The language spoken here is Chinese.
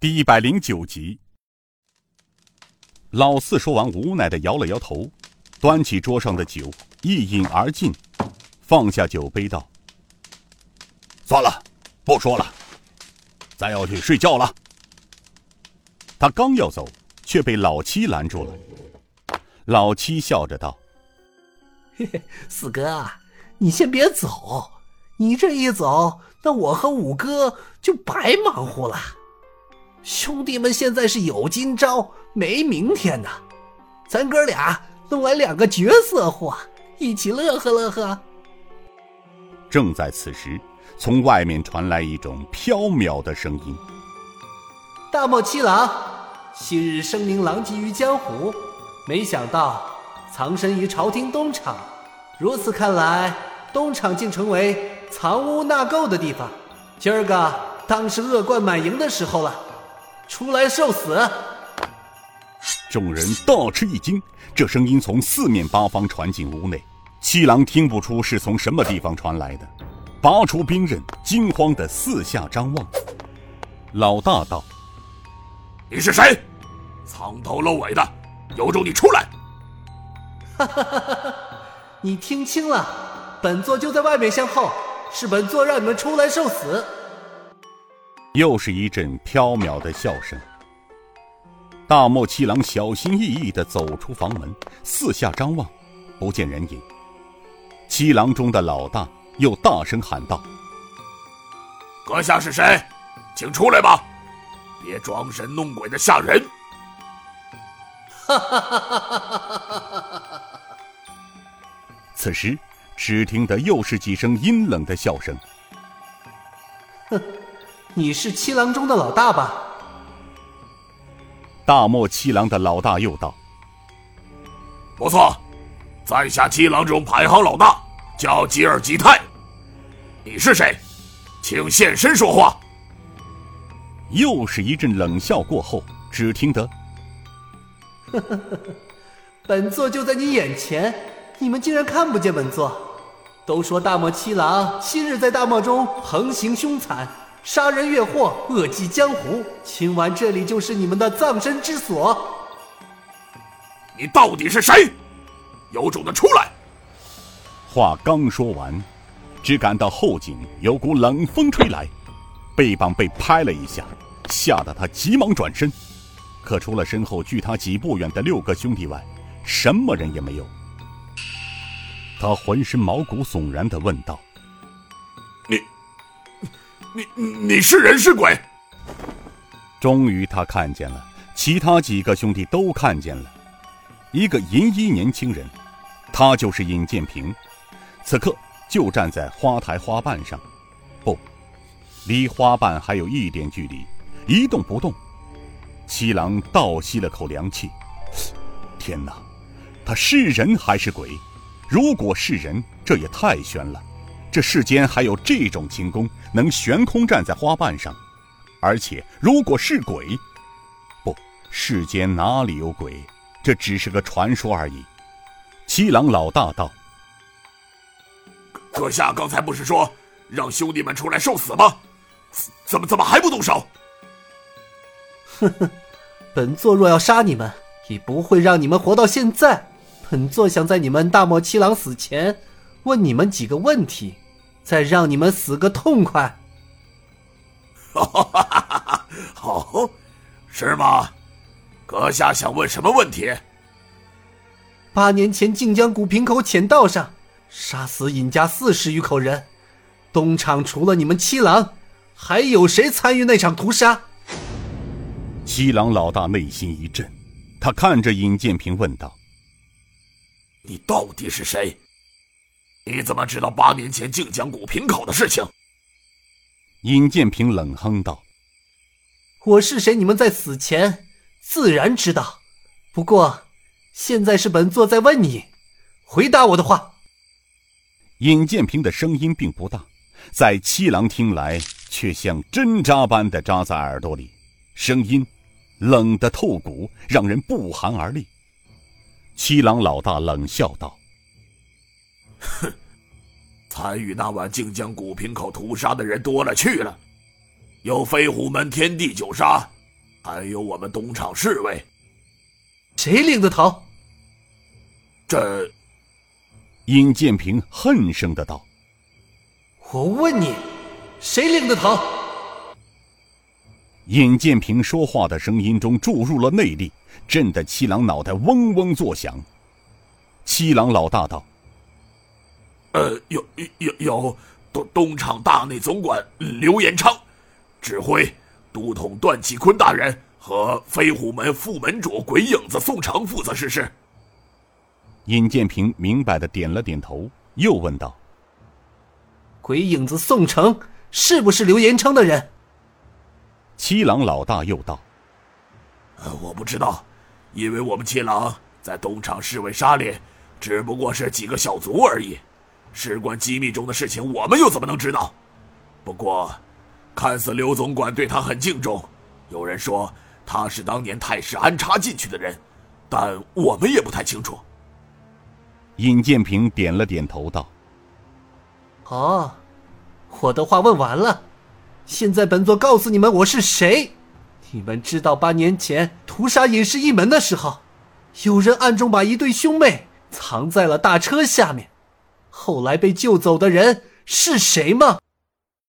第一百零九集，老四说完，无奈的摇了摇头，端起桌上的酒，一饮而尽，放下酒杯道：“算了，不说了，咱要去睡觉了。”他刚要走，却被老七拦住了。老七笑着道：“嘿嘿，四哥，你先别走，你这一走，那我和五哥就白忙活了。”兄弟们现在是有今朝没明天呐，咱哥俩弄来两个绝色货，一起乐呵乐呵。正在此时，从外面传来一种飘渺的声音：“大漠七郎，昔日声名狼藉于江湖，没想到藏身于朝廷东厂。如此看来，东厂竟成为藏污纳垢的地方。今儿个当是恶贯满盈的时候了。”出来受死！众人大吃一惊，这声音从四面八方传进屋内。七郎听不出是从什么地方传来的，拔出兵刃，惊慌的四下张望。老大道：“你是谁？藏头露尾的，有种你出来！”哈哈哈哈哈！你听清了，本座就在外面相候，是本座让你们出来受死。又是一阵飘渺的笑声。大漠七郎小心翼翼地走出房门，四下张望，不见人影。七郎中的老大又大声喊道：“阁下是谁？请出来吧，别装神弄鬼的吓人！”哈哈哈哈哈哈！此时，只听得又是几声阴冷的笑声。哼。你是七郎中的老大吧？大漠七郎的老大又道：“不错，在下七郎中排行老大，叫吉尔吉泰。你是谁？请现身说话。”又是一阵冷笑过后，只听得：“呵呵呵，本座就在你眼前，你们竟然看不见本座？都说大漠七郎昔日在大漠中横行凶残。”杀人越货，恶迹江湖。今晚这里就是你们的葬身之所。你到底是谁？有种的出来！话刚说完，只感到后颈有股冷风吹来，背膀被拍了一下，吓得他急忙转身。可除了身后距他几步远的六个兄弟外，什么人也没有。他浑身毛骨悚然的问道。你你是人是鬼？终于他看见了，其他几个兄弟都看见了，一个银衣年轻人，他就是尹建平，此刻就站在花台花瓣上，不，离花瓣还有一点距离，一动不动。七郎倒吸了口凉气，天哪，他是人还是鬼？如果是人，这也太悬了。这世间还有这种轻功，能悬空站在花瓣上，而且如果是鬼，不，世间哪里有鬼？这只是个传说而已。七郎老大道：“阁下刚才不是说让兄弟们出来受死吗？怎么怎么还不动手？”哼哼，本座若要杀你们，也不会让你们活到现在。本座想在你们大漠七郎死前，问你们几个问题。再让你们死个痛快！好，是吗？阁下想问什么问题？八年前靖江古平口浅道上杀死尹家四十余口人，东厂除了你们七郎，还有谁参与那场屠杀？七郎老大内心一震，他看着尹建平问道：“你到底是谁？”你怎么知道八年前靖江古平口的事情？尹建平冷哼道：“我是谁？你们在死前自然知道。不过，现在是本座在问你，回答我的话。”尹建平的声音并不大，在七郎听来却像针扎般的扎在耳朵里，声音冷得透骨，让人不寒而栗。七郎老大冷笑道：“哼。”参与那晚靖江古平口屠杀的人多了去了，有飞虎门天地九杀，还有我们东厂侍卫。谁领的头？这，尹建平恨声的道：“我问你，谁领的头？”尹建平说话的声音中注入了内力，震得七郎脑袋嗡嗡作响。七郎老大道：“呃，有有有，东东厂大内总管刘延昌，指挥都统段启坤大人和飞虎门副门主鬼影子宋城负责实施。”尹建平明白的点了点头，又问道：“鬼影子宋城是不是刘延昌的人？”七郎老大又道：“呃，我不知道，因为我们七郎在东厂侍卫沙里，只不过是几个小卒而已，事关机密中的事情，我们又怎么能知道？不过，看似刘总管对他很敬重，有人说他是当年太师安插进去的人，但我们也不太清楚。”尹建平点了点头，道：“哦，我的话问完了。”现在本座告诉你们我是谁，你们知道八年前屠杀尹氏一门的时候，有人暗中把一对兄妹藏在了大车下面，后来被救走的人是谁吗？